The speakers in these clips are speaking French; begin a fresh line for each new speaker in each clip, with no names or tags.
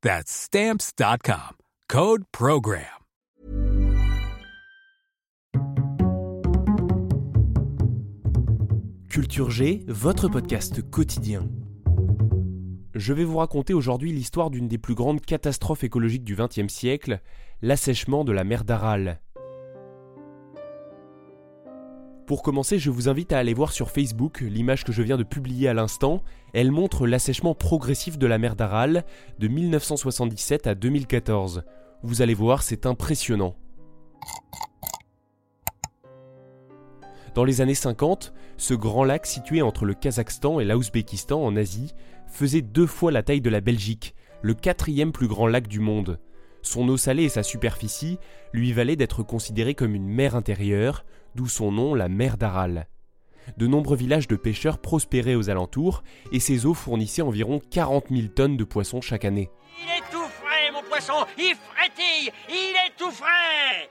That's Stamps.com. Code Program.
Culture G, votre podcast quotidien. Je vais vous raconter aujourd'hui l'histoire d'une des plus grandes catastrophes écologiques du XXe siècle, l'assèchement de la mer d'Aral. Pour commencer, je vous invite à aller voir sur Facebook l'image que je viens de publier à l'instant. Elle montre l'assèchement progressif de la mer d'Aral de 1977 à 2014. Vous allez voir, c'est impressionnant. Dans les années 50, ce grand lac situé entre le Kazakhstan et l'Ouzbékistan en Asie faisait deux fois la taille de la Belgique, le quatrième plus grand lac du monde. Son eau salée et sa superficie lui valaient d'être considéré comme une mer intérieure, d'où son nom la mer d'Aral. De nombreux villages de pêcheurs prospéraient aux alentours et ses eaux fournissaient environ 40 000 tonnes de poissons chaque année.
Il est tout frais, mon poisson Il frétille Il est tout frais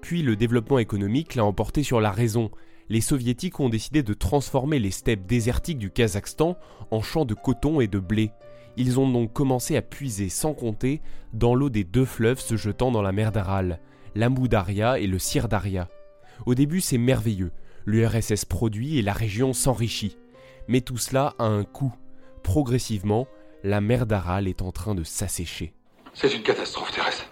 Puis le développement économique l'a emporté sur la raison. Les soviétiques ont décidé de transformer les steppes désertiques du Kazakhstan en champs de coton et de blé. Ils ont donc commencé à puiser sans compter dans l'eau des deux fleuves se jetant dans la mer d'Aral, l'Amou Daria et le Sir Daria. Au début, c'est merveilleux. L'URSS produit et la région s'enrichit. Mais tout cela a un coût. Progressivement, la mer d'Aral est en train de s'assécher.
C'est une catastrophe terrestre.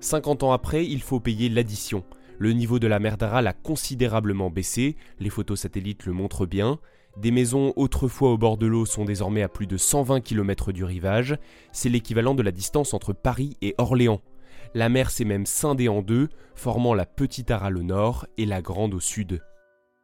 50 ans après, il faut payer l'addition. Le niveau de la mer d'Aral a considérablement baissé, les photos satellites le montrent bien. Des maisons autrefois au bord de l'eau sont désormais à plus de 120 km du rivage. C'est l'équivalent de la distance entre Paris et Orléans. La mer s'est même scindée en deux, formant la petite Aral au nord et la grande au sud.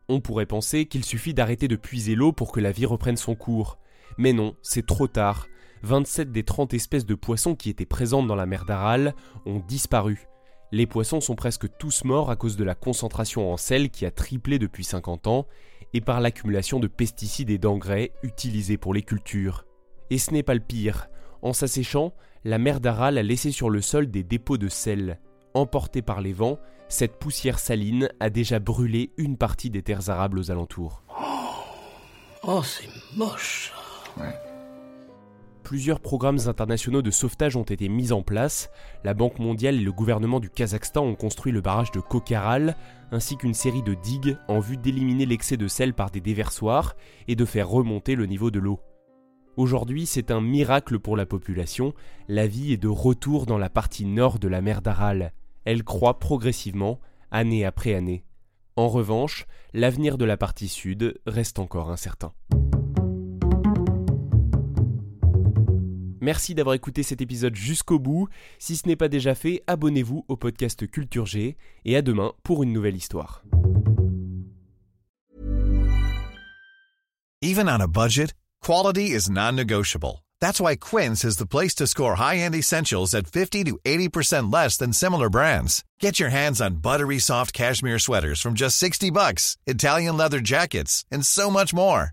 On pourrait penser qu'il suffit d'arrêter de puiser l'eau pour que la vie reprenne son cours. Mais non, c'est trop tard. 27 des 30 espèces de poissons qui étaient présentes dans la mer d'Aral ont disparu. Les poissons sont presque tous morts à cause de la concentration en sel qui a triplé depuis 50 ans et par l'accumulation de pesticides et d'engrais utilisés pour les cultures. Et ce n'est pas le pire. En s'asséchant, la mer d'Aral a laissé sur le sol des dépôts de sel. Emportée par les vents, cette poussière saline a déjà brûlé une partie des terres arables aux alentours.
Oh, c'est moche.
Plusieurs programmes internationaux de sauvetage ont été mis en place. La Banque mondiale et le gouvernement du Kazakhstan ont construit le barrage de Kokharal, ainsi qu'une série de digues en vue d'éliminer l'excès de sel par des déversoirs et de faire remonter le niveau de l'eau. Aujourd'hui, c'est un miracle pour la population, la vie est de retour dans la partie nord de la mer d'Aral. Elle croît progressivement, année après année. En revanche, l'avenir de la partie sud reste encore incertain. Merci d'avoir écouté cet épisode jusqu'au bout. Si ce n'est pas déjà fait, abonnez-vous au podcast Culture G et à demain pour une nouvelle histoire.
Even on a budget, quality is non-negotiable. That's why Quince is the place to score high-end essentials at 50 to 80% less than similar brands. Get your hands on buttery soft cashmere sweaters from just 60 bucks, Italian leather jackets, and so much more.